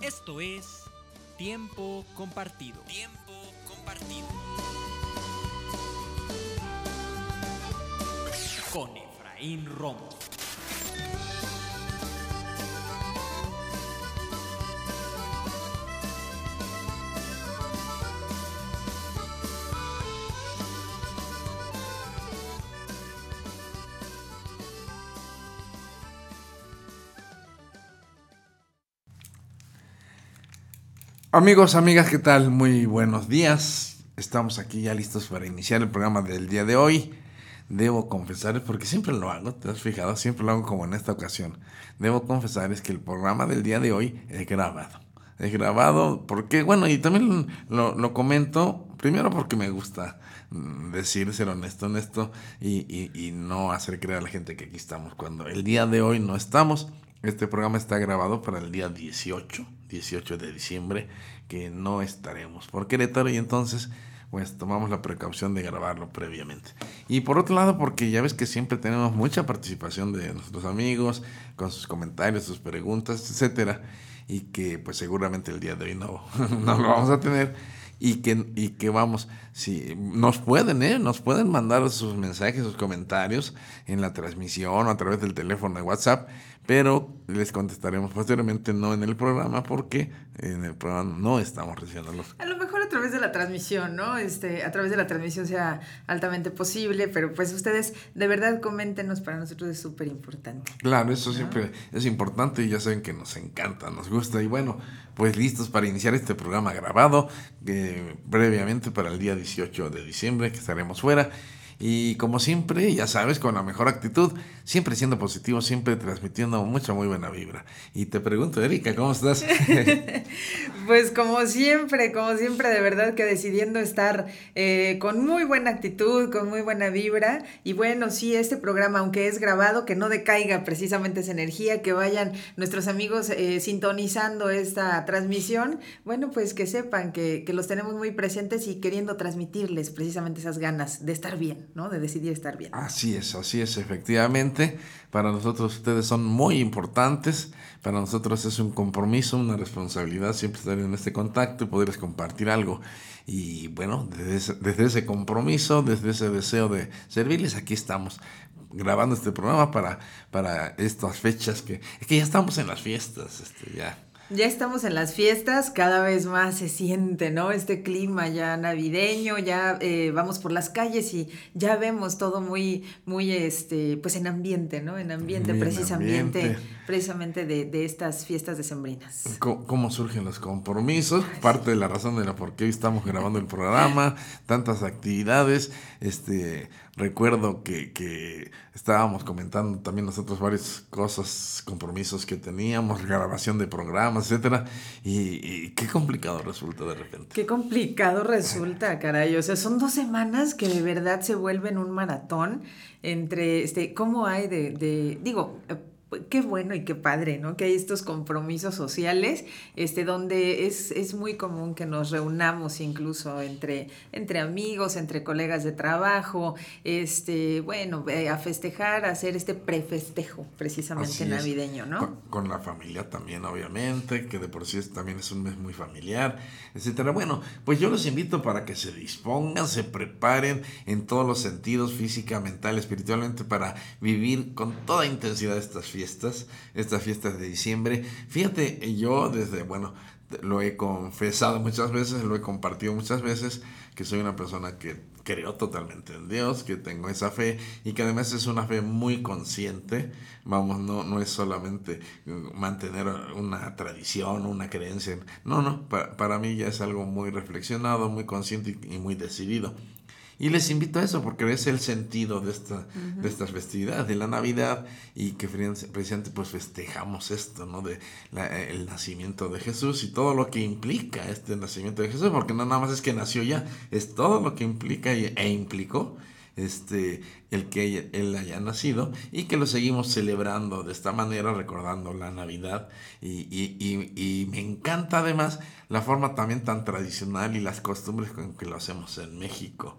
Esto es Tiempo Compartido. Tiempo Compartido. Con Efraín Romo. Amigos, amigas, ¿qué tal? Muy buenos días. Estamos aquí ya listos para iniciar el programa del día de hoy. Debo confesarles, porque siempre lo hago, ¿te has fijado? Siempre lo hago como en esta ocasión. Debo confesarles que el programa del día de hoy es grabado. Es grabado porque, bueno, y también lo, lo comento, primero porque me gusta mm, decir, ser honesto, honesto, y, y no hacer creer a la gente que aquí estamos. Cuando el día de hoy no estamos, este programa está grabado para el día 18, 18 de diciembre, que no estaremos por Querétaro y entonces pues tomamos la precaución de grabarlo previamente. Y por otro lado, porque ya ves que siempre tenemos mucha participación de nuestros amigos, con sus comentarios, sus preguntas, etcétera, y que pues seguramente el día de hoy no, no lo vamos a tener y que, y que vamos, si nos pueden, ¿eh? nos pueden mandar sus mensajes, sus comentarios en la transmisión o a través del teléfono de WhatsApp, pero les contestaremos posteriormente, no en el programa, porque en el programa no estamos recibiendo los A lo mejor a través de la transmisión, ¿no? Este, a través de la transmisión sea altamente posible, pero pues ustedes de verdad coméntenos, para nosotros es súper importante. Claro, eso siempre es importante y ya saben que nos encanta, nos gusta. Y bueno, pues listos para iniciar este programa grabado eh, previamente para el día 18 de diciembre que estaremos fuera. Y como siempre, ya sabes, con la mejor actitud, siempre siendo positivo, siempre transmitiendo mucha muy buena vibra. Y te pregunto, Erika, ¿cómo estás? Pues como siempre, como siempre, de verdad que decidiendo estar eh, con muy buena actitud, con muy buena vibra. Y bueno, sí, este programa, aunque es grabado, que no decaiga precisamente esa energía, que vayan nuestros amigos eh, sintonizando esta transmisión. Bueno, pues que sepan que, que los tenemos muy presentes y queriendo transmitirles precisamente esas ganas de estar bien, ¿no? De decidir estar bien. Así es, así es, efectivamente. Para nosotros ustedes son muy importantes. Para nosotros es un compromiso, una responsabilidad siempre estar en este contacto y poderles compartir algo. Y bueno, desde ese, desde ese compromiso, desde ese deseo de servirles, aquí estamos grabando este programa para, para estas fechas que, es que ya estamos en las fiestas, este, ya. Ya estamos en las fiestas, cada vez más se siente, ¿no? Este clima ya navideño, ya eh, vamos por las calles y ya vemos todo muy, muy, este, pues en ambiente, ¿no? En ambiente, Muy en precisamente, ambiente. Precisamente de, de estas fiestas decembrinas. ¿Cómo, cómo surgen los compromisos? Parte de la razón de la por qué estamos grabando el programa, tantas actividades. Este, recuerdo que, que estábamos comentando también nosotros varias cosas, compromisos que teníamos, grabación de programas, etcétera, y, y qué complicado resulta de repente. Qué complicado resulta, caray. O sea, son dos semanas que de verdad se vuelven un maratón entre, este, ¿cómo hay de, de digo, qué bueno y qué padre, ¿no? Que hay estos compromisos sociales, este, donde es, es muy común que nos reunamos incluso entre, entre amigos, entre colegas de trabajo, este, bueno, eh, a festejar, a hacer este prefestejo precisamente Así es. navideño, ¿no? Con, con la familia también, obviamente, que de por sí es- también es un mes muy familiar, etcétera. Bueno, pues yo los invito para que se dispongan, se preparen en todos los sentidos, física, mental, espiritualmente, para vivir con toda intensidad estas fiestas, estas fiestas de diciembre. Fíjate, yo desde, bueno, lo he confesado muchas veces, lo he compartido muchas veces, que soy una persona que creo totalmente en Dios, que tengo esa fe y que además es una fe muy consciente. Vamos, no, no es solamente eh, mantener una tradición, una creencia. No, no, para, para mí ya es algo muy reflexionado, muy consciente y muy decidido. Y les invito a eso porque es el sentido de, esta, de estas festividades, de la Navidad y que precisamente pues festejamos esto, ¿no? De el nacimiento de Jesús y todo lo que implica este nacimiento de Jesús, porque no nada más es que nació ya, es todo lo que implica e implicó este, el que él haya nacido y que lo seguimos celebrando de esta manera, recordando la Navidad. Y, y, me encanta además la forma también tan tradicional y las costumbres con que lo hacemos en México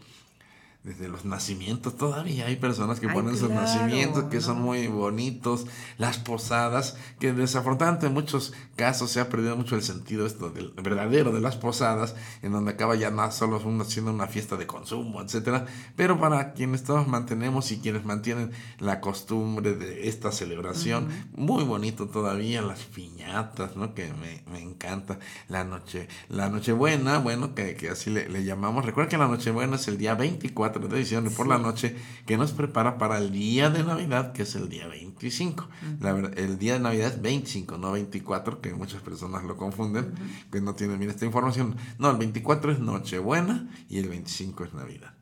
desde los nacimientos. Todavía hay personas que ponen sus nacimientos que son muy bonitos, las posadas, que desafortunadamente en muchos casos se ha perdido mucho el sentido esto del verdadero de las posadas, en donde acaba ya más solo haciendo una fiesta de consumo, etcétera. Pero para quienes todos mantenemos y quienes mantienen la costumbre de esta celebración, muy bonito todavía, las piñatas, ¿no? Que me, me encanta. La noche, la Nochebuena, bueno, que, que así le, le llamamos. Recuerda que la Nochebuena es el día 24 de diciembre por la noche que nos prepara para el día de Navidad, que es el día 25. el día de Navidad es 25, no 24, que muchas personas lo confunden, que no tienen bien esta información. No, el 24 es Nochebuena y el 25 es Navidad.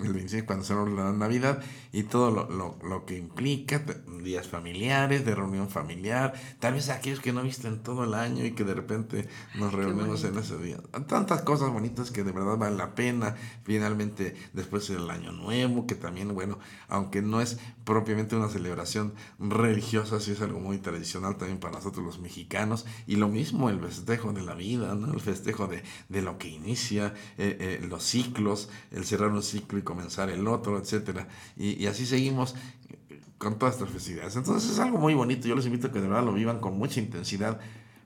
El 25 cuando se la Navidad y todo lo, lo, lo, que implica, días familiares, de reunión familiar, tal vez aquellos que no visten todo el año y que de repente nos reunimos en ese día. Tantas cosas bonitas que de verdad valen la pena. Finalmente, después el año nuevo, que también, bueno, aunque no es propiamente una celebración religiosa, sí es algo muy tradicional también para nosotros los mexicanos. Y lo mismo el festejo de la vida, ¿no? el festejo de, de lo que inicia, eh, eh, los ciclos, el cerrar un ciclo y comenzar el otro, etcétera. Y, y así seguimos con todas estas festividades. Entonces es algo muy bonito. Yo les invito a que de verdad lo vivan con mucha intensidad,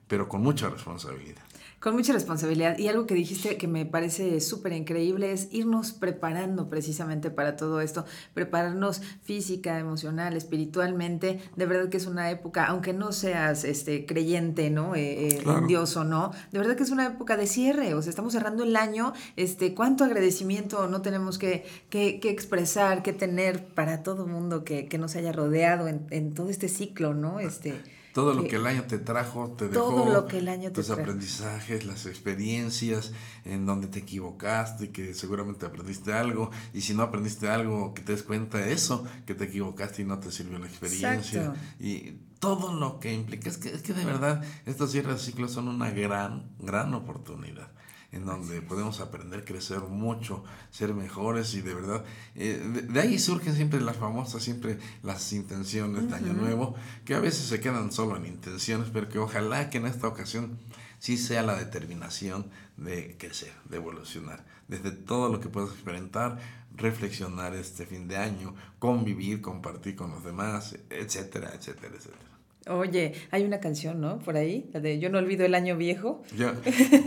pero con mucha responsabilidad. Con mucha responsabilidad. Y algo que dijiste que me parece súper increíble es irnos preparando precisamente para todo esto, prepararnos física, emocional, espiritualmente. De verdad que es una época, aunque no seas este, creyente, ¿no? Eh, eh, en Dios o no, de verdad que es una época de cierre. O sea, estamos cerrando el año. Este, ¿Cuánto agradecimiento no tenemos que, que, expresar, que tener para todo mundo que, que nos haya rodeado en, en todo este ciclo, ¿no? Este, todo lo que el año te trajo, te dejó. Todo lo que el año te Tus aprendizajes, las experiencias en donde te equivocaste, que seguramente aprendiste algo. Y si no aprendiste algo, que te des cuenta de eso, que te equivocaste y no te sirvió la experiencia. Y todo lo que implica. Es que, es que de verdad, estos cierres de ciclos son una gran, gran oportunidad en donde podemos aprender, crecer mucho, ser mejores y de verdad, eh, de, ahí surgen siempre las famosas, siempre las intenciones de Año Nuevo, que a veces se quedan solo en intenciones, pero que ojalá que en esta ocasión sí sea la determinación de crecer, de evolucionar, desde todo lo que puedas experimentar, reflexionar este fin de año, convivir, compartir con los demás, etcétera, etcétera, etcétera. Oye, hay una canción, ¿no? Por ahí, la de Yo no olvido el año viejo. Ya.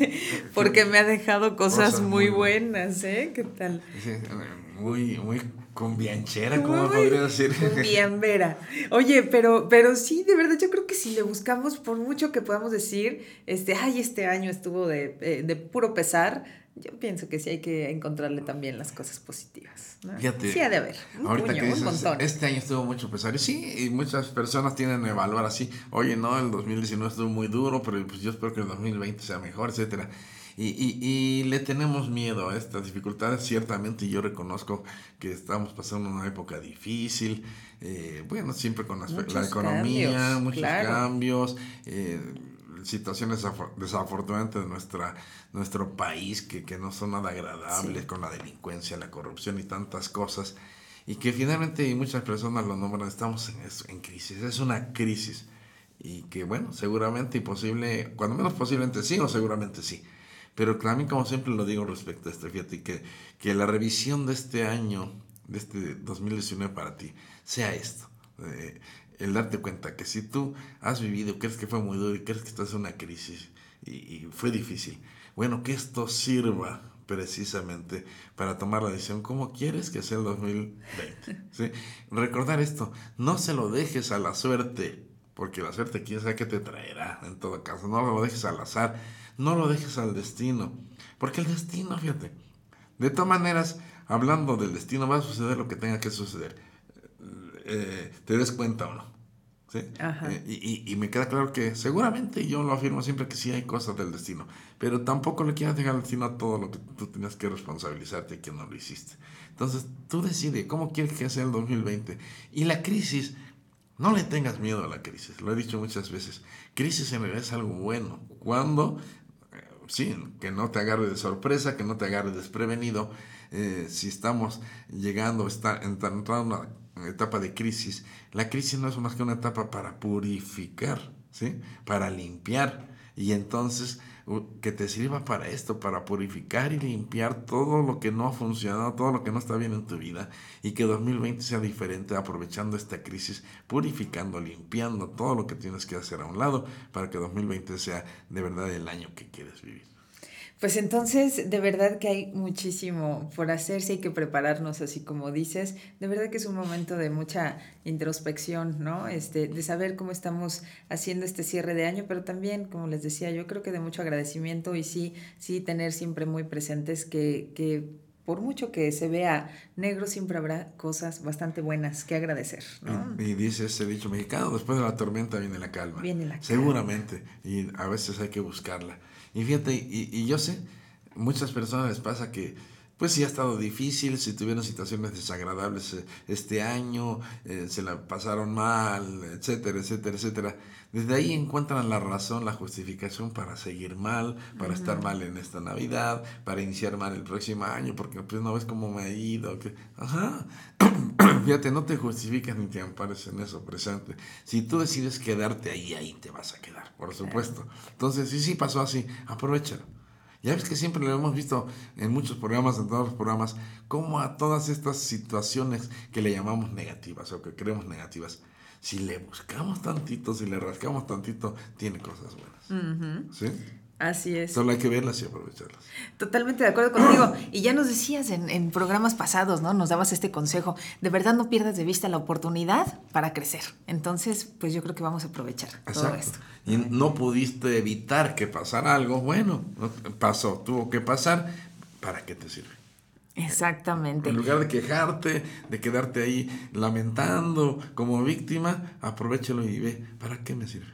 Porque me ha dejado cosas, muy, buenas, ¿eh? ¿Qué tal? muy, muy cumbianchera, ¿cómo podría decir? Cumbiambera. Oye, pero, pero sí, de verdad, yo creo que si le buscamos, por mucho que podamos decir, este, ay, este año estuvo de, eh, de puro pesar, yo pienso que sí hay que encontrarle también las cosas positivas. Fíjate, sí, ha de haber. ahorita que dices, este año estuvo mucho pesar. Sí, y muchas personas tienen a evaluar así. Oye, no, el 2019 estuvo muy duro, pero pues yo espero que el 2020 sea mejor, etcétera. Y, y, y, le tenemos miedo a estas dificultades, ciertamente, yo reconozco que estamos pasando una época difícil, eh, bueno, siempre con la, economía, muchos cambios, eh, situaciones desafortunadamente de nuestra, nuestro país que, que no son nada agradables con la delincuencia, la corrupción y tantas cosas. Y que finalmente y muchas personas lo nombran, estamos en, en crisis, es una crisis. Y que bueno, seguramente y posible, cuando menos posiblemente sí o seguramente sí. Pero también como siempre lo digo respecto a este, fíjate, que, que la revisión de este año, de este 2019 para ti, sea esto. Eh, el darte cuenta que si tú has vivido, crees que fue muy duro y crees que estás en una crisis y, fue difícil, bueno, que esto sirva precisamente para tomar la decisión como quieres que sea el 2020. ¿sí? Recordar esto, no se lo dejes a la suerte, porque la suerte quién sabe qué te traerá en todo caso, no lo dejes al azar, no lo dejes al destino, porque el destino, fíjate, de todas maneras, hablando del destino, va a suceder lo que tenga que suceder, eh, te des cuenta o no. ¿sí? Eh, y, me queda claro que seguramente yo lo afirmo siempre que sí hay cosas del destino, pero tampoco le quieras dejar al destino a todo lo que tú tenías que responsabilizarte y que no lo hiciste. Entonces tú decides cómo quieres que sea el 2020. Y la crisis, no le tengas miedo a la crisis, lo he dicho muchas veces. Crisis en realidad es algo bueno. Cuando, eh, sí, que no te agarre de sorpresa, que no te agarre desprevenido. eh, si estamos llegando, está, entrando en una etapa de crisis, la crisis no es más que una etapa para purificar, ¿sí? Para limpiar. Y entonces que te sirva para esto, para purificar y limpiar todo lo que no ha funcionado, todo lo que no está bien en tu vida y que 2020 sea diferente aprovechando esta crisis, purificando, limpiando todo lo que tienes que hacer a un lado para que 2020 sea de verdad el año que quieres vivir. Pues entonces, de verdad que hay muchísimo por hacerse, hay que prepararnos, así como dices. De verdad que es un momento de mucha introspección, ¿no? Este, de saber cómo estamos haciendo este cierre de año, pero también, como les decía, yo creo que de mucho agradecimiento y sí, sí tener siempre muy presentes que, que por mucho que se vea negro, siempre habrá cosas bastante buenas que agradecer, ¿no? Y, y dice ese dicho mexicano, después de la tormenta viene la calma. Viene la calma. Seguramente, y a veces hay que buscarla. Y fíjate, y, y yo sé, muchas personas les pasa que, pues sí ha estado difícil, si tuvieron situaciones desagradables eh, este año, eh, se la pasaron mal, etcétera, etcétera, etcétera. Desde ahí encuentran la razón, la justificación para seguir mal, para estar mal en esta Navidad, para iniciar mal el próximo año, porque pues no ves cómo me ha ido. Que... Ajá. Fíjate, no te justificas ni te ampares en eso presente. Si tú decides quedarte ahí, ahí te vas a quedar, por supuesto. Entonces, sí, sí pasó así, aprovechalo. Ya ves que siempre lo hemos visto en muchos programas, en todos los programas, como a todas estas situaciones que le llamamos negativas o que creemos negativas, si le buscamos tantito, si le rascamos tantito, tiene cosas buenas. ¿Sí? Así es. Solo hay que verlas y aprovecharlas. Totalmente de acuerdo contigo. Y ya nos decías en, en programas pasados, ¿no? Nos dabas este consejo. De verdad no pierdas de vista la oportunidad para crecer. Entonces, pues yo creo que vamos a aprovechar todo esto. Y no pudiste evitar que pasara algo, bueno, no- pasó, tuvo que pasar, ¿para qué te sirve? Exactamente. En lugar de quejarte, de quedarte ahí lamentando como víctima, aprovechalo y ve, ¿para qué me sirve?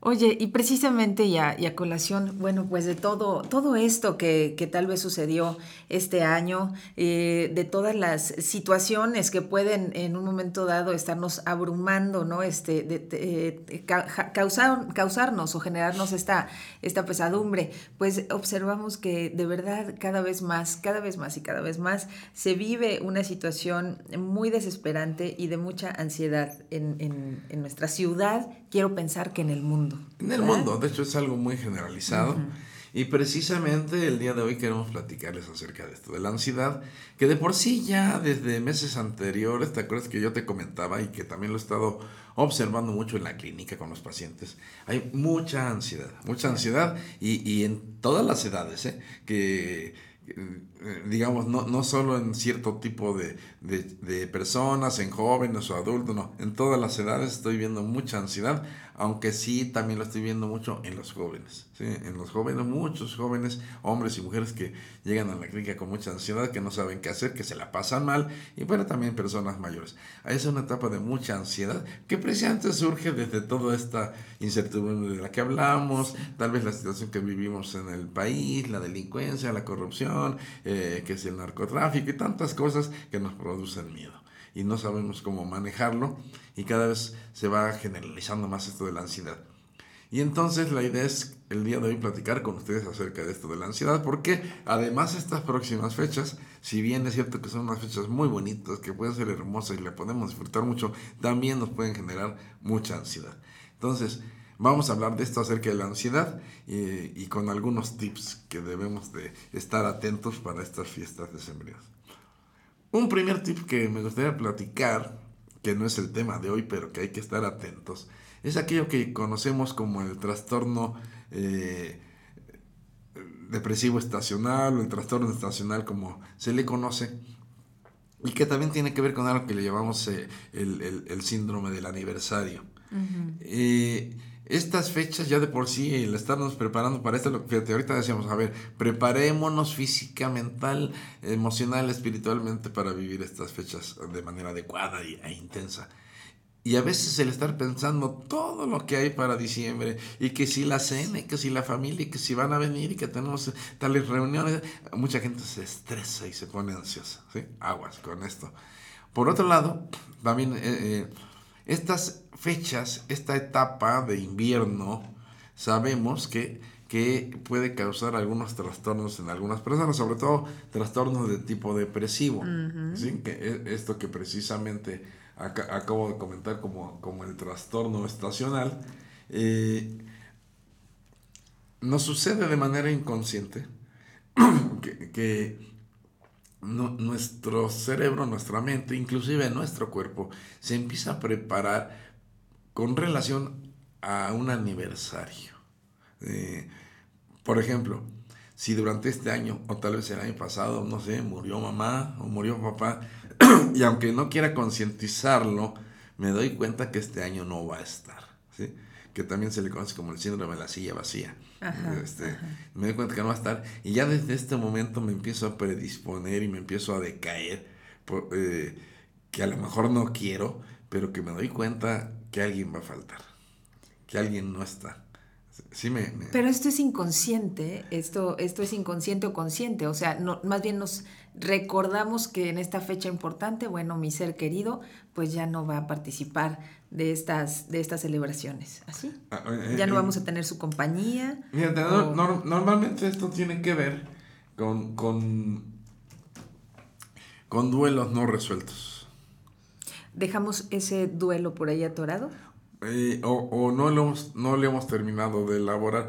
Oye, y precisamente y a, y a colación, bueno, pues de todo, todo esto que, que tal vez sucedió este año, eh, de todas las situaciones que pueden en un momento dado estarnos abrumando, ¿no? Este, de- eh, causar, causarnos o generarnos esta, esta pesadumbre, pues observamos que de verdad cada vez más, cada vez más y cada vez más se vive una situación muy desesperante y de mucha ansiedad en, en- en nuestra ciudad, quiero pensar que en el mundo. En el ¿verdad? mundo, de hecho es algo muy generalizado. Y precisamente el día de hoy queremos platicarles acerca de esto, de la ansiedad, que de por sí ya desde meses anteriores, ¿te acuerdas que yo te comentaba y que también lo he estado observando mucho en la clínica con los pacientes? Hay mucha ansiedad, mucha ansiedad y, y en todas las edades, ¿eh? que digamos, no, no solo en cierto tipo de, de, personas, en jóvenes o adultos, no, en todas las edades estoy viendo mucha ansiedad, aunque sí también lo estoy viendo mucho en los jóvenes, ¿sí? en los jóvenes, muchos jóvenes, hombres y mujeres que llegan a la clínica con mucha ansiedad, que no saben qué hacer, que se la pasan mal, y bueno, también personas mayores. Es una etapa de mucha ansiedad que precisamente surge desde toda esta incertidumbre de la que hablamos, tal vez la situación que vivimos en el país, la delincuencia, la corrupción, eh, que es el narcotráfico y tantas cosas que nos producen miedo y no sabemos cómo manejarlo y cada vez se va generalizando más esto de la ansiedad. Y entonces la idea es el día de hoy platicar con ustedes acerca de esto de la ansiedad, porque además estas próximas fechas, si bien es cierto que son unas fechas muy bonitas, que pueden ser hermosas y le podemos disfrutar mucho, también nos pueden generar mucha ansiedad. Entonces, vamos a hablar de esto acerca de la ansiedad y, con algunos tips que debemos de estar atentos para estas fiestas decembrinas. Un primer tip que me gustaría platicar, que no es el tema de hoy, pero que hay que estar atentos, es aquello que conocemos como el trastorno eh, depresivo estacional o el trastorno estacional como se le conoce, y que también tiene que ver con algo que le llamamos eh, el, el- el síndrome del aniversario. Eh, estas fechas ya de por sí, el estarnos preparando para esto, fíjate, ahorita decíamos, a ver, preparémonos física, mental, emocional, espiritualmente para vivir estas fechas de manera adecuada e intensa. Y a veces el estar pensando todo lo que hay para diciembre, y que si la cena, y que si la familia, y que si van a venir, y que tenemos tales reuniones, mucha gente se estresa y se pone ansiosa, ¿sí? Aguas con esto. Por otro lado, también eh, eh, estas fechas, esta etapa de invierno, sabemos que, que puede causar algunos trastornos en algunas personas, sobre todo trastornos de tipo depresivo. ¿sí? que es esto que precisamente acabo de comentar como, como el trastorno estacional, eh, nos sucede de manera inconsciente que, nuestro cerebro, nuestra mente, inclusive nuestro cuerpo, se empieza a preparar con relación a un aniversario. Eh, por ejemplo, si durante este año, o tal vez el año pasado, no sé, murió mamá o murió papá, y aunque no quiera concientizarlo, me doy cuenta que este año no va a estar, ¿sí? Que también se le conoce como el síndrome de la silla vacía. Este, me doy cuenta que no va a estar y ya desde este momento me empiezo a predisponer y me empiezo a decaer, eh, que a lo mejor no quiero, pero que me doy cuenta que alguien va a faltar, que alguien no está. Sí me, Pero esto es inconsciente, esto, esto es inconsciente o consciente, o sea, no, más bien nos recordamos que en esta fecha importante, bueno, mi ser querido, pues ya no va a participar de estas, de estas celebraciones. ¿Así? Ah, eh, ya no eh, vamos a tener su compañía. normalmente esto tiene que ver con, con, con duelos no resueltos. ¿Dejamos ese duelo por ahí atorado? Eh, o, o no, lo hemos, no le hemos terminado de elaborar.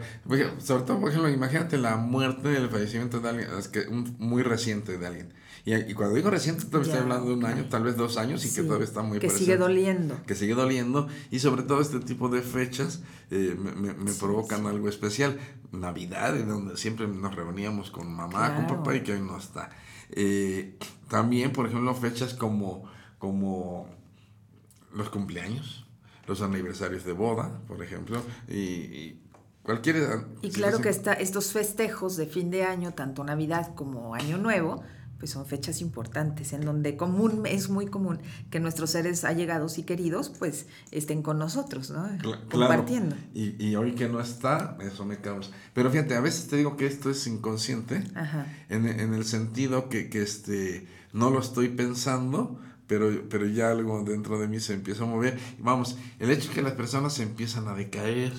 Sobre todo, por ejemplo, imagínate la muerte, el fallecimiento de alguien, es que muy reciente de alguien. Y, y cuando digo reciente, todavía estoy hablando de un año, tal vez dos años, y que todavía está muy Que sigue doliendo. Que sigue doliendo. Y sobre todo este tipo de fechas eh, me, me, provocan algo especial. Navidad, en donde siempre nos reuníamos con mamá, con papá, y que hoy no está. Eh, también, por ejemplo, fechas como, como los cumpleaños los aniversarios de boda, por ejemplo, y, cualquier... Y claro que está, estos festejos de fin de año, tanto Navidad como Año Nuevo, pues son fechas importantes en donde común, es muy común que nuestros seres allegados y queridos pues estén con nosotros, ¿no? Compartiendo. Y, y, hoy que no está, eso me causa. Pero fíjate, a veces te digo que esto es inconsciente, En, en, el sentido que, que este, no lo estoy pensando, pero, pero ya algo dentro de mí se empieza a mover. Vamos, el hecho es que las personas se empiezan a decaer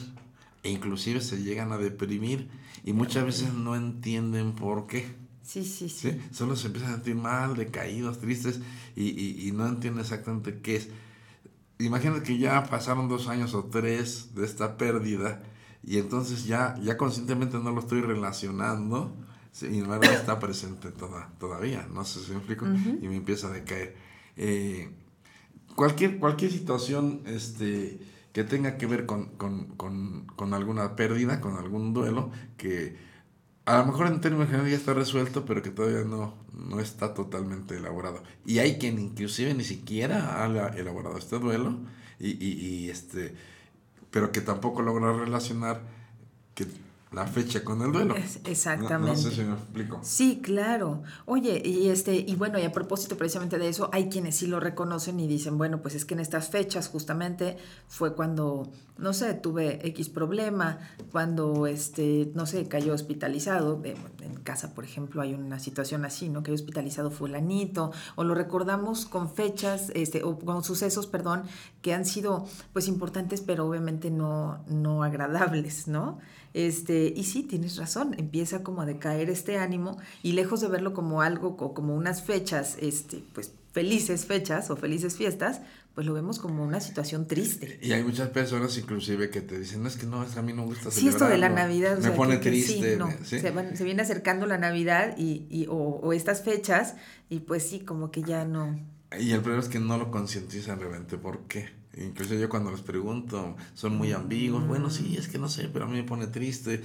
e inclusive se llegan a deprimir y muchas veces no entienden por qué. Sí, sí, sí. Solo se empiezan a sentir mal, decaídos, tristes y, y, no entienden exactamente qué es. Imagínate que ya pasaron dos años o tres de esta pérdida y entonces ya, ya conscientemente no lo estoy relacionando y no está presente toda, todavía, no sé si me explico, y me empieza a decaer. Eh, cualquier, cualquier situación este, que tenga que ver con, alguna pérdida, con algún duelo, que a lo mejor en términos generales ya está resuelto, pero que todavía no, no está totalmente elaborado. Y hay quien inclusive ni siquiera ha elaborado este duelo, y, y este, pero que tampoco logra relacionar que la fecha con el duelo. exactamente. No, sé si me explico. Sí, claro. Oye, y este, y bueno, y a propósito precisamente de eso, hay quienes sí lo reconocen y dicen, bueno, pues es que en estas fechas justamente fue cuando, no sé, tuve X problema, cuando este, no sé, cayó hospitalizado, en casa, por ejemplo, hay una situación así, ¿no? Que hospitalizado fulanito, o lo recordamos con fechas, este, o con sucesos, perdón, que han sido pues importantes, pero obviamente no, no agradables, ¿no? Este, y sí, tienes razón, empieza como a decaer este ánimo y lejos de verlo como algo, como unas fechas, este, pues felices fechas o felices fiestas, pues lo vemos como una situación triste. Y hay muchas personas inclusive que te dicen, no, es que no, es a mí no me gusta Sí, esto de la Navidad. Me pone triste. Se, viene acercando la Navidad y, y o, o, estas fechas y pues sí, como que ya no. Y el problema es que no lo concientizan realmente. ¿Por qué? Incluso yo cuando les pregunto, son muy ambiguos. Bueno, sí, es que no sé, pero a mí me pone triste.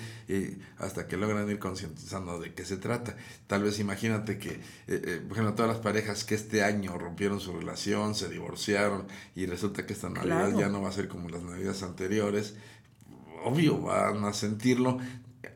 hasta que logran ir concientizando de qué se trata. Tal vez imagínate que, eh, eh, por ejemplo, todas las parejas que este año rompieron su relación, se divorciaron y resulta que esta Navidad ya no va a ser como las Navidades anteriores. Obvio, van a sentirlo.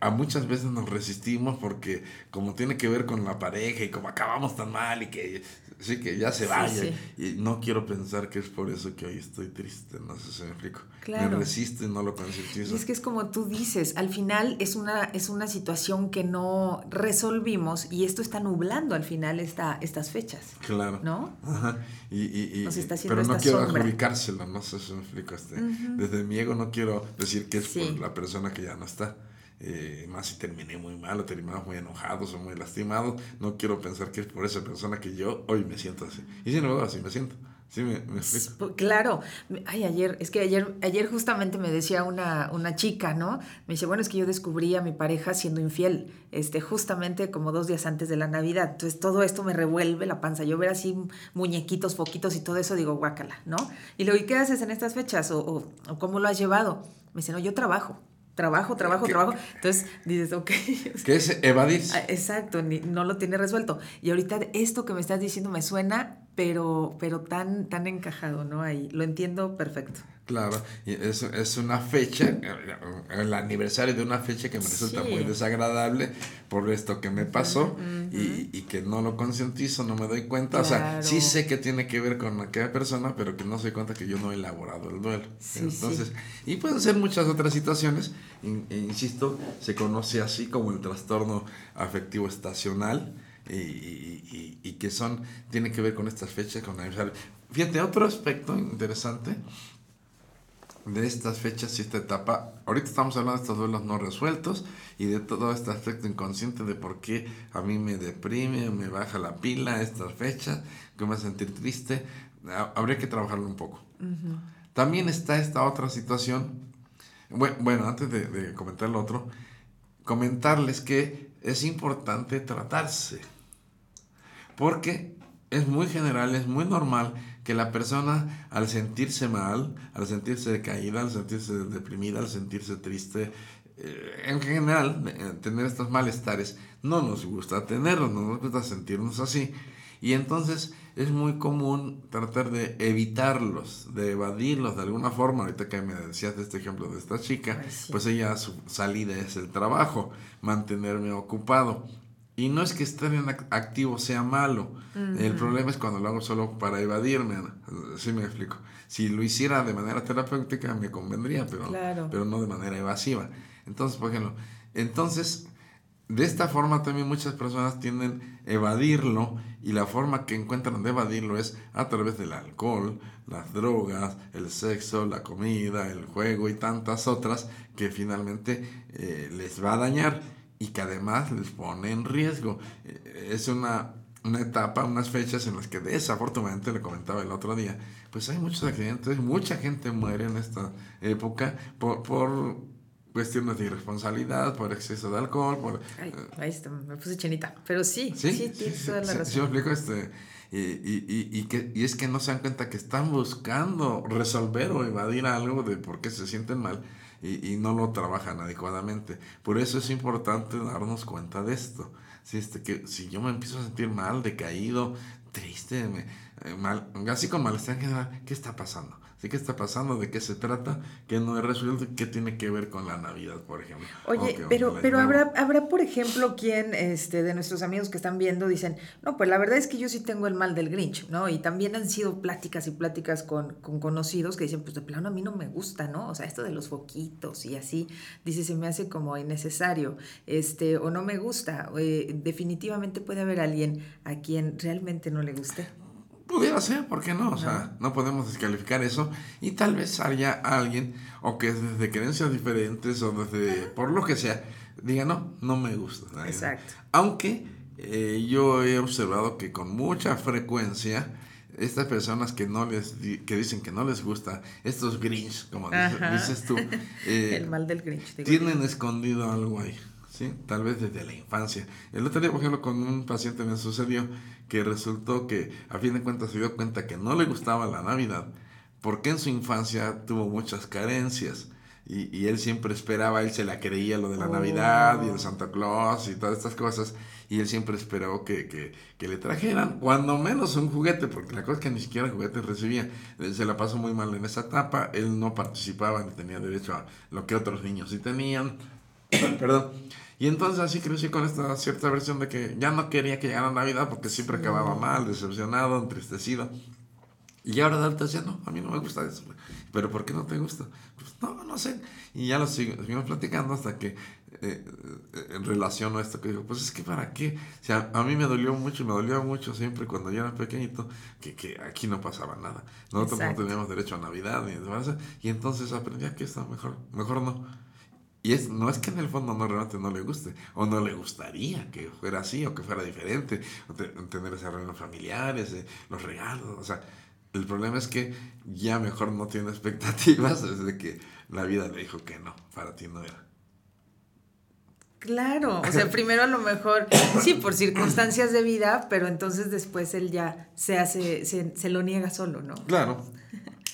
A muchas veces nos resistimos porque como tiene que ver con la pareja y como acabamos tan mal y que sí que ya se vaya sí. y no quiero pensar que es por eso que hoy estoy triste, no sé si me explico. Claro. Me resisto y no lo concientizo. Es que es como tú dices, al final es una, es una situación que no resolvimos y esto está nublando al final esta, estas fechas. Claro. ¿No? Ajá. Y, y, y- Nos está haciendo pero no quiero sombra. adjudicárselo, no sé si me explico. Este, Desde mi ego no quiero decir que es Sí. por la persona que ya no está. Eh, más si terminé muy mal o terminamos muy enojados o muy lastimados, no quiero pensar que es por esa persona que yo hoy me siento así. Y sin embargo, así me siento. ¿Sí me, me? Pues, Claro, ay, ayer, es que ayer, ayer justamente me decía una, una chica, ¿no? Me dice, bueno, es que yo descubrí a mi pareja siendo infiel, este, justamente como dos días antes de la Navidad. Entonces todo esto me revuelve la panza. Yo ver así muñequitos, foquitos y todo eso, digo, guácala, ¿no? Y luego, ¿y qué haces en estas fechas? ¿O, o- o cómo lo has llevado? Me dice, no, yo trabajo, trabajo, trabajo, ¿Qué? trabajo. Entonces dices, ok. Que es evadir. Ah, Exacto, ni- no lo tiene resuelto. Y ahorita esto que me estás diciendo me suena, pero, pero tan, tan encajado, ¿no? Ahí lo entiendo perfecto. Claro, y es, es una fecha, el aniversario de una fecha que me resulta Sí. muy desagradable por esto que me pasó y, y que no lo concientizo, no me doy cuenta. O sea, Claro. sí sé que tiene que ver con aquella persona, pero que no se cuenta que yo no he elaborado el duelo. Sí, Entonces, y pueden ser muchas otras situaciones, in- e insisto, se conoce así como el trastorno afectivo estacional. Y, y- y- que son, tiene que ver con estas fechas, con aniversario. Fíjate, otro aspecto interesante de estas fechas y esta etapa. Ahorita estamos hablando de estos duelos no resueltos y de todo este aspecto inconsciente de por qué a mí me deprime, me baja la pila estas fechas, que me hace sentir triste. Ha- Habría que trabajarlo un poco. También está esta otra situación. Bueno, bueno antes de, de comentar lo otro, comentarles que es importante tratarse. Porque es muy general, es muy normal que la persona al sentirse mal, al sentirse decaída, al sentirse deprimida, al sentirse triste, eh, en general, eh, tener estos malestares, no nos gusta tenerlos, no nos gusta sentirnos así. Y entonces es muy común tratar de evitarlos, de evadirlos de alguna forma. Ahorita que me decías de este ejemplo de esta chica, Ay, sí. pues ella su salida es el trabajo, mantenerme ocupado. Y no es que estar en ac- activo sea malo. El problema es cuando lo hago solo para evadirme. Sí me explico. Si lo hiciera de manera terapéutica me convendría, pero, Claro. pero no de manera evasiva. Entonces, por ejemplo, entonces, de esta forma también muchas personas tienden a evadirlo y la forma que encuentran de evadirlo es a través del alcohol, las drogas, el sexo, la comida, el juego y tantas otras que finalmente eh, les va a dañar y que además les pone en riesgo. Eh, Es una, una etapa, unas fechas en las que desafortunadamente, le comentaba el otro día, pues hay muchos accidentes, mucha gente muere en esta época por, por cuestiones de irresponsabilidad, por exceso de alcohol, por... Ay, ahí está, me puse chinita. Pero sí, Sí, sí, tienes toda la sí, razón. sí me explico, este, y, y, y, y que, y es que no se dan cuenta que están buscando resolver o evadir algo de por qué se sienten mal y, y no lo trabajan adecuadamente. Por eso es importante darnos cuenta de esto. Si, este, que, si yo me empiezo a sentir mal, decaído, triste, me- eh, mal, así con malestar en general, ¿qué está pasando? ¿Sí qué está pasando? ¿De qué se trata? ¿Qué no he resuelto? ¿Qué tiene que ver con la Navidad, por ejemplo? Oye, pero, pero habrá, habrá, por ejemplo, quien este, de nuestros amigos que están viendo dicen, no, pues la verdad es que yo sí tengo el mal del Grinch, ¿no? Y también han sido pláticas y pláticas con, con conocidos que dicen, pues de plano a mí no me gusta, ¿no? O sea, esto de los foquitos y así, dice, se me hace como innecesario, este, o no me gusta. Eh, definitivamente puede haber alguien a quien realmente no le guste. Pudiera ser, ¿por qué no? O sea, no podemos descalificar eso. Y tal vez haya alguien, o que desde creencias diferentes, o desde, por lo que sea, diga, no, no me gusta. Exacto. Aunque eh, yo he observado que con mucha frecuencia, estas personas que no les di- que dicen que no les gusta, estos Grinch, como dices, Ajá. dices tú, eh, el mal del Grinch. digo. tienen escondido algo ahí, ¿sí? Tal vez desde la infancia. El otro día, por ejemplo, con un paciente me sucedió que resultó que a fin de cuentas se dio cuenta que no le gustaba la Navidad porque en su infancia tuvo muchas carencias. Y, y él siempre esperaba, él se la creía lo de la Oh. Navidad y el Santa Claus y todas estas cosas. Y él siempre esperó que, que, que le trajeran, cuando menos un juguete, porque la cosa es que ni siquiera juguetes recibía. Se la pasó muy mal en esa etapa, él no participaba ni tenía derecho a lo que otros niños sí tenían. Perdón. Y entonces así crecí con esta cierta versión de que ya no quería que llegara Navidad porque siempre acababa mal, decepcionado, entristecido. Y ahora Dalta decía, no, a mí no me gusta eso. ¿Pero por qué no te gusta? Pues no, no sé. Y ya lo seguimos platicando hasta que eh, eh, en relación a esto que digo, pues es que para qué. O sea, a mí me dolió mucho, me dolió mucho siempre cuando yo era pequeñito, que, que aquí no pasaba nada. Nosotros no teníamos derecho a Navidad ni demás. Y entonces aprendí que esto mejor, mejor no. Y es, no es que en el fondo no realmente no le guste, o no le gustaría que fuera así, o que fuera diferente, o tener esas reuniones familiares, eh, los regalos, o sea, el problema es que ya mejor no tiene expectativas desde que la vida le dijo que no, para ti no era. Claro, o sea, primero a lo mejor, sí, por circunstancias de vida, pero entonces después él ya se hace, se, lo niega solo, ¿no? Claro,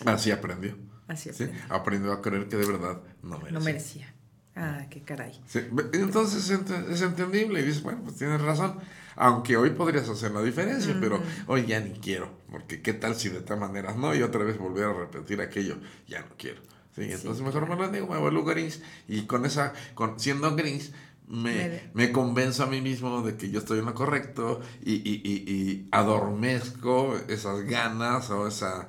así aprendió. Así aprendió. Aprendió a creer que de verdad no merecía. No merecía. Ah, qué caray. entonces es entendible y dices, bueno, pues tienes razón. Aunque hoy podrías hacer la diferencia, pero hoy ya ni quiero. Porque qué tal si de tal manera no y otra vez volver a repetir aquello, ya no quiero. ¿sí? Entonces mejor me lo digo, me vuelvo gris y con esa, con, siendo gris, me, me, convenzo a mí mismo de que yo estoy en lo correcto y, y, y, y adormezco esas ganas o esa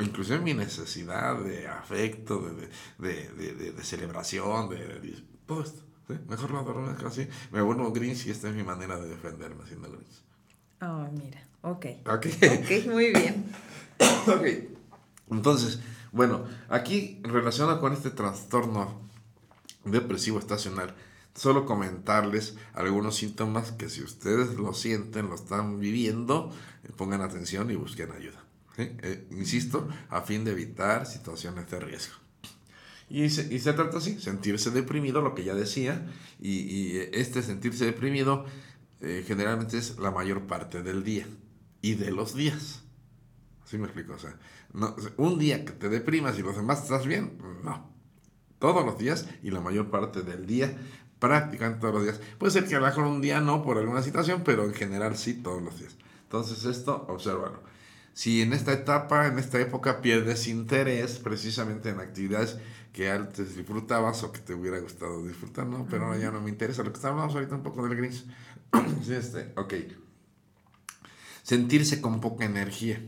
inclusive mi necesidad de afecto, de, de, de, de celebración, de, todo esto. Mejor lo adormezco así. Me vuelvo gris y esta es mi manera de defenderme siendo gris. Oh, mira. Ok. Ok. Ok, muy bien. ok. Entonces, bueno, aquí relacionado con este trastorno depresivo estacional, solo comentarles algunos síntomas que si ustedes lo sienten, lo están viviendo, eh, pongan atención y busquen ayuda. Eh, insisto, a fin de evitar situaciones de riesgo. Y se, trata así, sentirse deprimido, lo que ya decía, y, y este sentirse deprimido eh, generalmente es la mayor parte del día y de los días. ¿Sí me explico? O sea, no, un día que te deprimas y los demás estás bien, no. Todos los días y la mayor parte del día, prácticamente todos los días. Puede ser que a lo mejor un día no por alguna situación, pero en general sí todos los días. Entonces esto, obsérvalo. Si en esta etapa, en esta época pierdes interés precisamente en actividades que antes disfrutabas o que te hubiera gustado disfrutar, ¿no? Pero ahora ya no me interesa. Lo que estábamos ahorita un poco del gris. sí, este, ok. Sentirse con poca energía.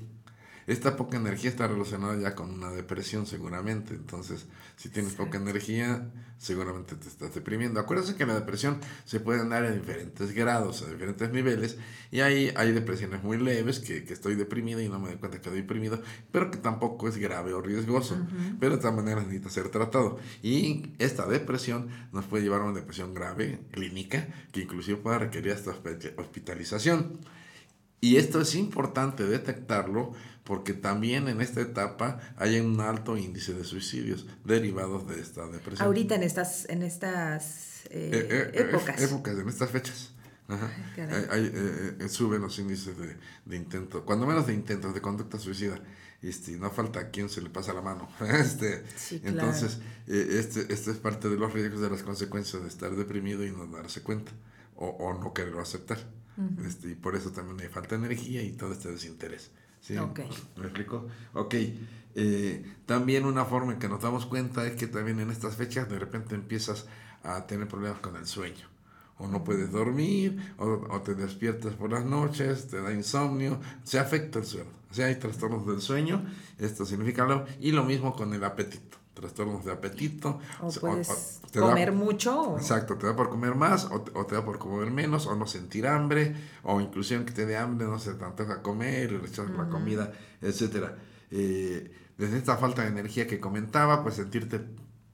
Esta poca energía está relacionada ya con una depresión seguramente. Entonces, si tienes poca energía, seguramente te estás deprimiendo. Acuérdense que la depresión se puede dar en diferentes grados, a diferentes niveles. Y hay, hay depresiones muy leves, que, que estoy deprimido y no me doy cuenta que estoy deprimido, pero que tampoco es grave o riesgoso. Pero de todas maneras necesita ser tratado. Y esta depresión nos puede llevar a una depresión grave, clínica, que inclusive puede requerir hasta hospitalización. Y esto es importante detectarlo porque también en esta etapa hay un alto índice de suicidios derivados de esta depresión. Ahorita en estas, en estas eh, eh, eh, épocas. épocas, en estas fechas. Ajá. suben los índices de, de intentos, cuando menos de intentos de conducta suicida. Este, no falta a quien se le pasa la mano. este, Entonces, este, este es parte de los riesgos de las consecuencias de estar deprimido y no darse cuenta o, o no quererlo aceptar. Este, y por eso también hay falta de energía y todo este desinterés. ¿Sí? ¿Me explico? Ok. Eh, también una forma en que nos damos cuenta es que también en estas fechas de repente empiezas a tener problemas con el sueño. O no puedes dormir, o, te despiertas por las noches, te da insomnio, se afecta el sueño. O sea, hay trastornos del sueño, esto significa algo, y lo mismo con el apetito trastornos de apetito. O puedes comer mucho. Exacto, te da por comer más o te, da por comer menos o no sentir hambre o inclusive que te dé hambre no se te antoja comer y rechazar la comida, etc. Eh, desde esta falta de energía que comentaba, pues sentirte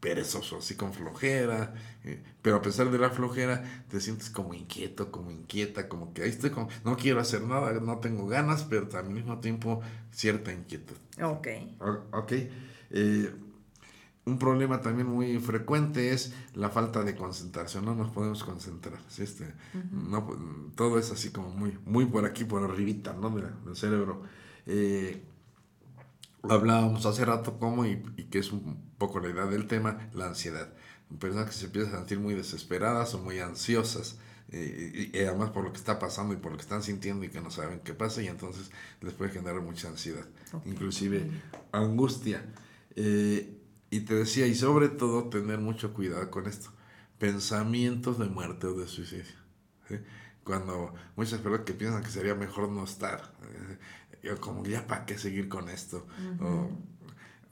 perezoso, así con flojera, eh, pero a pesar de la flojera te sientes como inquieto, como inquieta, como que ahí estoy como, no quiero hacer nada, no tengo ganas, pero al mismo tiempo cierta inquietud. Ok. ok. Eh, un problema también muy frecuente es la falta de concentración, no nos podemos concentrar. Este, no, todo es así como muy, muy por aquí, por arribita ¿no? del, cerebro. Eh, hablábamos hace rato como, y, que es un poco la idea del tema, la ansiedad. Personas que se empiezan a sentir muy desesperadas o muy ansiosas. Eh, y, además por lo que está pasando y por lo que están sintiendo y que no saben qué pasa y entonces les puede generar mucha ansiedad, inclusive angustia. Eh, y te decía, y sobre todo tener mucho cuidado con esto, pensamientos de muerte o de suicidio. ¿sí? Cuando muchas personas que piensan que sería mejor no estar, eh, como ya para qué seguir con esto. o,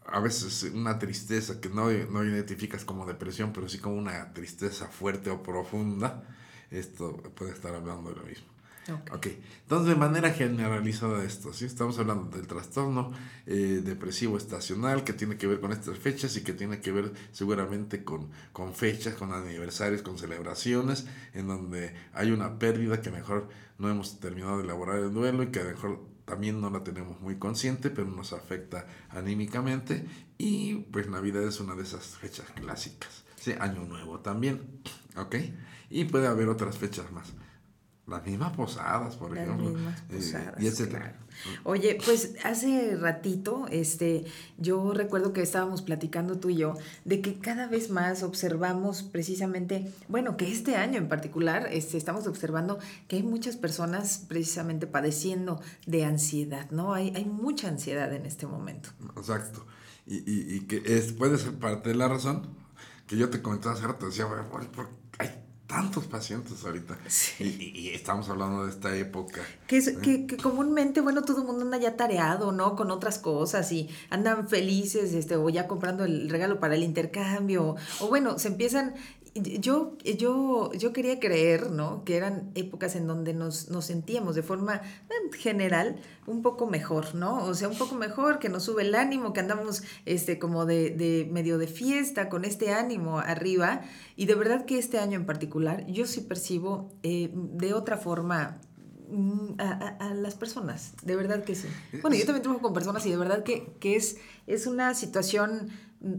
a veces una tristeza que no, no identificas como depresión, pero sí como una tristeza fuerte o profunda, esto puede estar hablando de lo mismo. Ok. Ok, entonces de manera generalizada esto, ¿sí? estamos hablando del trastorno eh, depresivo estacional que tiene que ver con estas fechas y que tiene que ver seguramente con, con fechas, con aniversarios, con celebraciones, en donde hay una pérdida que mejor no hemos terminado de elaborar el duelo y que mejor también no la tenemos muy consciente, pero nos afecta anímicamente y pues Navidad es una de esas fechas clásicas, ¿sí? Año Nuevo también, ¿ok? Y puede haber otras fechas más. Las mismas posadas, por Las ejemplo. mismas eh, posadas, y etcétera. claro. Oye, pues hace ratito, este, yo recuerdo que estábamos platicando tú y yo de que cada vez más observamos precisamente, bueno, que este año en particular, este, estamos observando que hay muchas personas precisamente padeciendo de ansiedad, ¿no? Hay, hay mucha ansiedad en este momento. Exacto. Y, y, y que es, puede ser parte de la razón que yo te comentaba hace rato. Decía, ¿por- por qué tantos pacientes ahorita. Sí. Y, estamos hablando de esta época. Que, es, que, que comúnmente, bueno, todo el mundo anda ya tareado, ¿no? Con otras cosas y andan felices, este, o ya comprando el regalo para el intercambio, o bueno, se empiezan... Yo, yo, yo quería creer, ¿no? Que eran épocas en donde nos, nos sentíamos de forma general un poco mejor, ¿no? O sea, un poco mejor, que nos sube el ánimo, que andamos este, como de, de medio de fiesta, con este ánimo arriba. Y de verdad que este año en particular, yo sí percibo eh, de otra forma mm, a, a- a las personas, de verdad que sí. Bueno, yo también trabajo con personas y de verdad que, que es, es una situación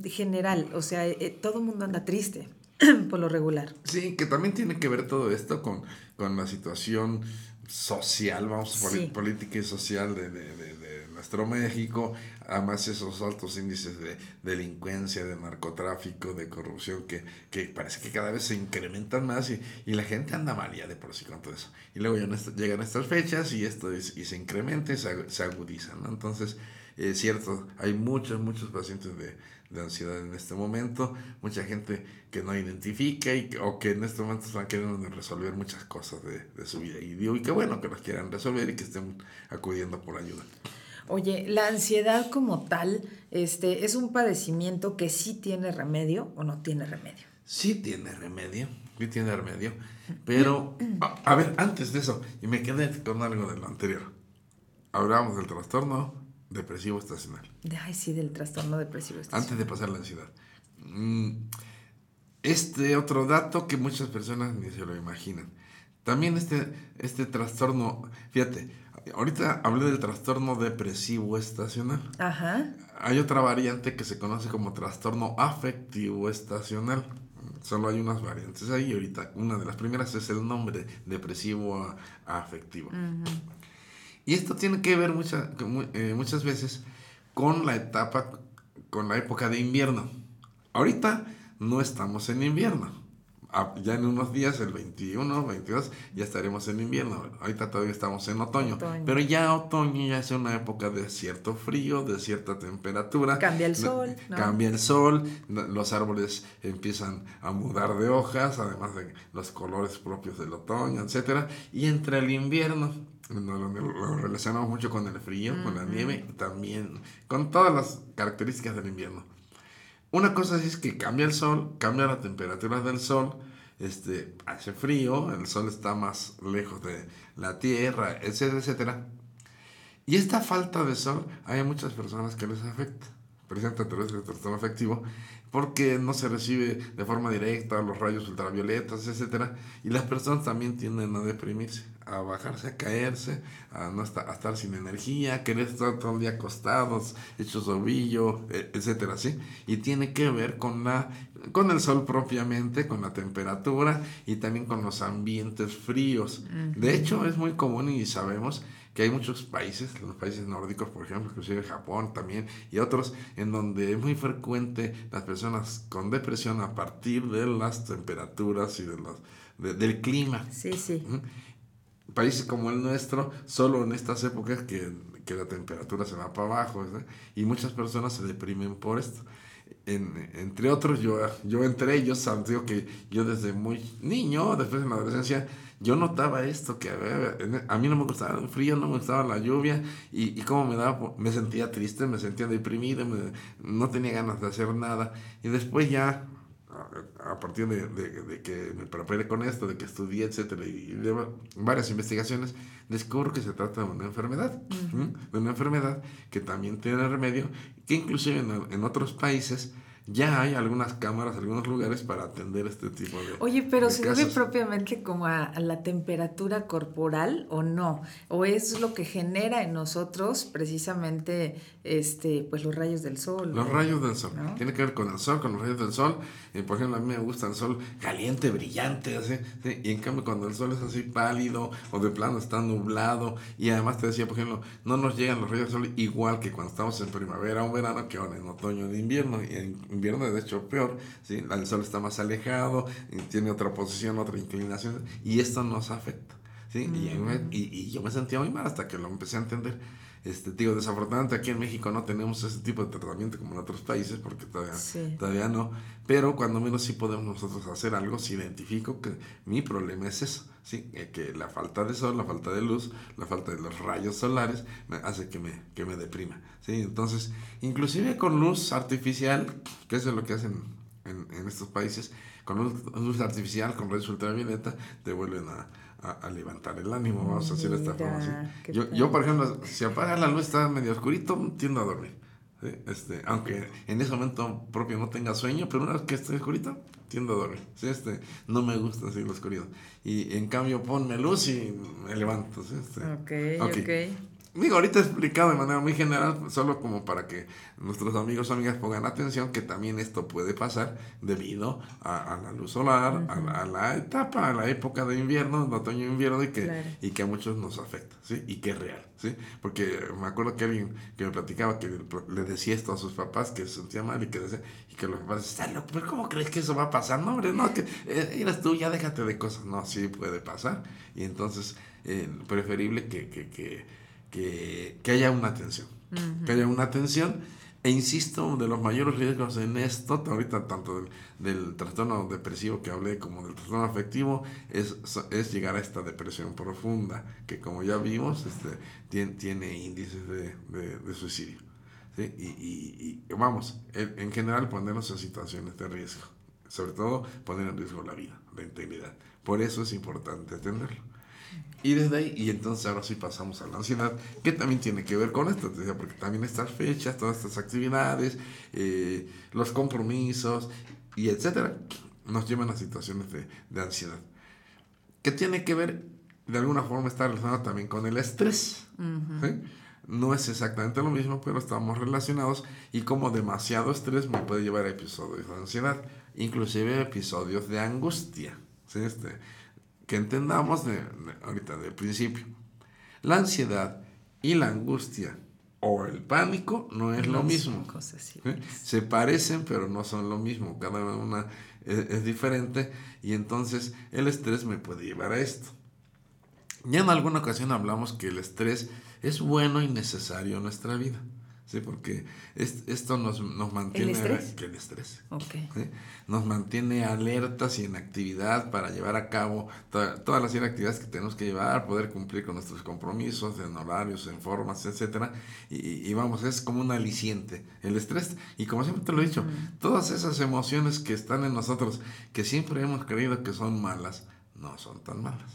general, o sea, eh, todo el mundo anda triste por lo regular. Sí, que también tiene que ver todo esto con, con la situación social, vamos, Sí. política y social de, de- de- de nuestro México, además esos altos índices de delincuencia, de narcotráfico, de corrupción, que, que parece que cada vez se incrementan más y, y la gente anda mal ya de por sí con todo eso. Y luego ya no est- llegan estas fechas y esto es- y se incrementa y se, se agudiza, ¿no? Entonces, es cierto, hay muchos, muchos pacientes de, de ansiedad en este momento, mucha gente que no identifica y o que en este momento están queriendo resolver muchas cosas de, de su vida. Y digo, y qué bueno que las quieran resolver y que estén acudiendo por ayuda. Oye, la ansiedad como tal, este, es un padecimiento que sí tiene remedio o no tiene remedio. Sí tiene remedio, sí tiene remedio, pero, a, a ver, antes de eso, y me quedé con algo de lo anterior. Hablábamos del trastorno depresivo estacional. De, ay, sí, del trastorno depresivo. antes estacional. de pasar la ansiedad. Mm, Este otro dato que muchas personas ni se lo imaginan. También este, este trastorno, fíjate, ahorita hablé del trastorno depresivo estacional. Ajá. Hay otra variante que se conoce como trastorno afectivo estacional. Solo hay unas variantes ahí. Ahorita una de las primeras es el nombre depresivo afectivo. Y esto tiene que ver mucha- eh, muchas veces con la etapa, con la época de invierno. Ahorita no estamos en invierno. Ya en unos días, el 21, 22, ya estaremos en invierno. Ahorita todavía estamos en otoño. Otoño. Pero ya otoño ya es una época de cierto frío, de cierta temperatura. Cambia el sol, ¿no? Cambia el sol, los árboles empiezan a mudar de hojas, además de los colores propios del otoño, etcétera, y entra el invierno, lo relacionamos mucho con el frío, con la nieve, también con todas las características del invierno. Una cosa es que cambia el sol, cambia la temperatura del sol, este, hace frío, el sol está más lejos de la tierra, etcétera, etcétera. Y esta falta de sol hay muchas personas que les afecta, presenta a través del trastorno afectivo, porque no se recibe de forma directa los rayos ultravioletas, etcétera, y las personas también tienden a deprimirse, a bajarse, a caerse, a no estar, a estar sin energía, a querer estar todo el día acostados, hechos ovillo, e- etcétera, ¿sí? Y tiene que ver con la con el sol propiamente, con la temperatura y también con los ambientes fríos. De hecho, es muy común y sabemos que hay muchos países, los países nórdicos, por ejemplo, inclusive Japón también, y otros, en donde es muy frecuente las personas con depresión a partir de las temperaturas y de los, de- del clima. Sí, sí. Países como el nuestro, solo en estas épocas que, que la temperatura se va para abajo, y muchas personas se deprimen por esto. en- entre otros, yo, yo entre ellos, digo que yo desde muy niño, después en la adolescencia, yo notaba esto, que a, a mí no me gustaba el frío, no me gustaba la lluvia, y, y cómo me daba, me sentía triste, me sentía deprimido, me- no tenía ganas de hacer nada, y después ya, a, partir de, de- de que me preparé con esto, de que estudié, etcétera, y de va- varias investigaciones, descubro que se trata de una enfermedad, de una enfermedad que también tiene remedio, que inclusive en, en otros países ya hay algunas cámaras, algunos lugares para atender este tipo de Oye, pero de ¿se debe casos. propiamente como a, a la temperatura corporal o no? ¿O es lo que genera en nosotros precisamente este, pues los rayos del sol? Los ¿no? rayos del sol. ¿No? Tiene que ver con el sol, con los rayos del sol. Eh, por ejemplo, a mí me gusta el sol caliente, brillante, así. ¿sí? Y en cambio, cuando el sol es así pálido o de plano está nublado. Y además te decía, por ejemplo, no nos llegan los rayos del sol igual que cuando estamos en primavera o verano que ahora en otoño o en invierno. Y en invierno, de hecho, peor. ¿sí? El sol está más alejado, y tiene otra posición, otra inclinación. Y esto nos afecta. ¿sí? Y, mí me- y- y yo me sentía muy mal hasta que lo empecé a entender. Este, digo, desafortunadamente aquí en México no tenemos ese tipo de tratamiento como en otros países porque todavía, Sí. todavía no. Pero cuando menos sí podemos nosotros hacer algo, si identifico que mi problema es eso, ¿sí? Eh, que la falta de sol, la falta de luz, la falta de los rayos solares me hace que me, que me deprima. ¿sí? Entonces, inclusive con luz artificial, que eso es lo que hacen en, en estos países, con luz, luz artificial, con rayos ultravioleta, te vuelven a, a- a levantar el ánimo, vamos a decirlo de esta forma. ¿sí? Yo, yo, por ejemplo, si apaga la luz, está medio oscurito, tiendo a dormir. ¿sí? Este, aunque en ese momento propio no tenga sueño, pero una vez que esté oscurito, tiendo a dormir. ¿sí? Este, no me gusta así la oscuridad. Y en cambio, ponme luz y me levanto. ¿sí? Este, Ok, ok. ok. Digo, ahorita he explicado de manera muy general, solo como para que nuestros amigos o amigas pongan atención que también esto puede pasar debido a, a la luz solar, a, la, a la etapa, a la época de invierno, de otoño e invierno, y que, Claro. y que a muchos nos afecta, ¿sí? Y que es real, ¿sí? Porque me acuerdo que alguien que me platicaba que le decía esto a sus papás, que se sentía mal y que decía, y que los papás decían, "Está loco, pero ¿cómo crees que eso va a pasar? No, hombre, no, que eh, eres tú, ya déjate de cosas. No, sí puede pasar. Y entonces, eh, preferible que, que, que, que, que haya una atención. Que haya una atención. E insisto, de los mayores riesgos en esto, ahorita tanto del, del trastorno depresivo que hablé como del trastorno afectivo, es, es llegar a esta depresión profunda, que como ya vimos, este, tiene, tiene índices de, de, de suicidio. ¿sí? Y, y- y, vamos, en, en general ponernos en situaciones de riesgo, sobre todo poner en riesgo la vida, la integridad. Por eso es importante atenderlo. Y desde ahí, y entonces ahora sí pasamos a la ansiedad, que también tiene que ver con esto, porque también estas fechas, todas estas actividades, eh, los compromisos, y etcétera, nos llevan a situaciones de, de ansiedad. Que tiene que ver, de alguna forma, está relacionado también con el estrés. ¿sí? No es exactamente lo mismo, pero estamos relacionados y como demasiado estrés me puede llevar a episodios de ansiedad, inclusive episodios de angustia. ¿sí? Este, que entendamos de, de- ahorita del principio. La ansiedad y la angustia o el pánico no es lo mismo. iguales. Se parecen, pero no son lo mismo. Cada una es, es diferente y entonces el estrés me puede llevar a esto. Ya en alguna ocasión hablamos que el estrés es bueno y necesario en nuestra vida. ¿Sí? Porque es- esto nos, nos mantiene... estrés? Que el estrés. Ok. ¿sí? Nos mantiene alertas y en actividad para llevar a cabo to- todas las actividades que tenemos que llevar, poder cumplir con nuestros compromisos en horarios, en formas, etcétera. Y, vamos, es como un aliciente el estrés. Y como siempre te lo he dicho, todas esas emociones que están en nosotros, que siempre hemos creído que son malas, no son tan malas.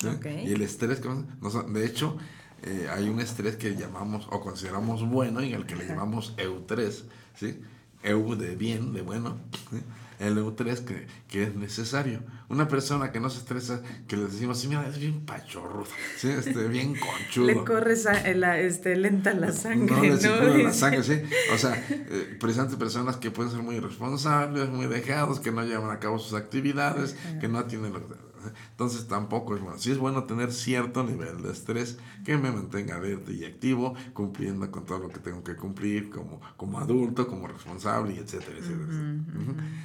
¿sí? Ok. Y el estrés, que de hecho, eh, hay un estrés que llamamos o consideramos bueno y al que le llamamos eustrés, ¿sí? Eu de bien, de bueno, ¿sí? el eustrés que, que es necesario. Una persona que no se estresa, que le decimos, sí, mira, es bien pachorro, ¿sí? este, bien conchudo. Le corre sa- la, este, lenta la sangre, No ¿no? le circula la sangre, sí. O sea, eh, precisamente personas que pueden ser muy irresponsables, muy dejados, que no llevan a cabo sus actividades, que no atienden lo Entonces tampoco es bueno. Sí es bueno tener cierto nivel de estrés que me mantenga alerta y activo, cumpliendo con todo lo que tengo que cumplir como, como adulto, como responsable, y etcétera, etcétera.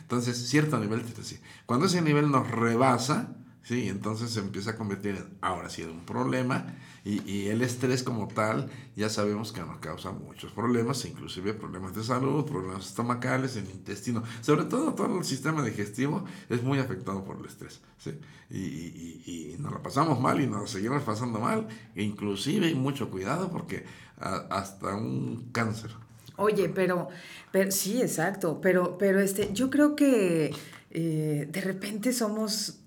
Entonces, cierto nivel de estrés. Cuando ese nivel nos rebasa, Sí, entonces se empieza a convertir en, ahora sí, en un problema y, y, el estrés como tal ya sabemos que nos causa muchos problemas, inclusive problemas de salud, problemas estomacales, el intestino, sobre todo todo el sistema digestivo es muy afectado por el estrés. ¿sí? Y, y, y, nos lo pasamos mal y nos seguimos pasando mal, e inclusive mucho cuidado porque hasta un cáncer. Oye, pero, pero sí, exacto, pero, pero este, yo creo que eh, de repente somos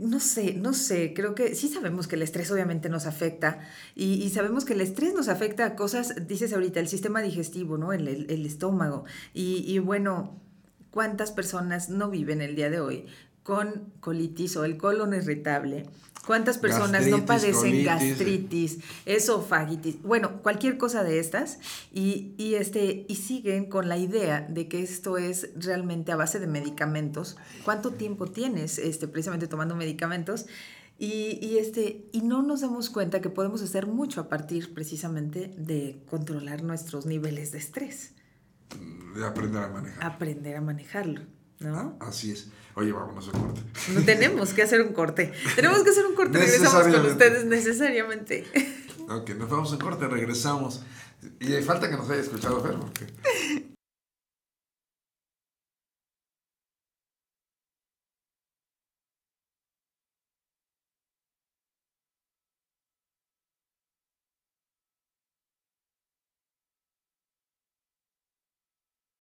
no sé, no sé, creo que sí sabemos que el estrés obviamente nos afecta y, sabemos que el estrés nos afecta a cosas, dices ahorita, el sistema digestivo, ¿no? El, el, estómago. Y, y, bueno, ¿cuántas personas no viven el día de hoy con colitis o el colon irritable? ¿Cuántas personas no padecen gastritis, esofagitis? Bueno, cualquier cosa de estas y, y, este, y siguen con la idea de que esto es realmente a base de medicamentos. ¿Cuánto tiempo tienes este, precisamente tomando medicamentos? Y, y, este, y no nos damos cuenta que podemos hacer mucho a partir precisamente de controlar nuestros niveles de estrés. De aprender a manejar. Aprender a manejarlo, ¿no? Ah, así es. Oye, vámonos a corte. No tenemos que hacer un corte. Tenemos que hacer un corte. Regresamos con ustedes necesariamente. Ok, nos vamos en corte, regresamos. Y falta que nos haya escuchado Fer, porque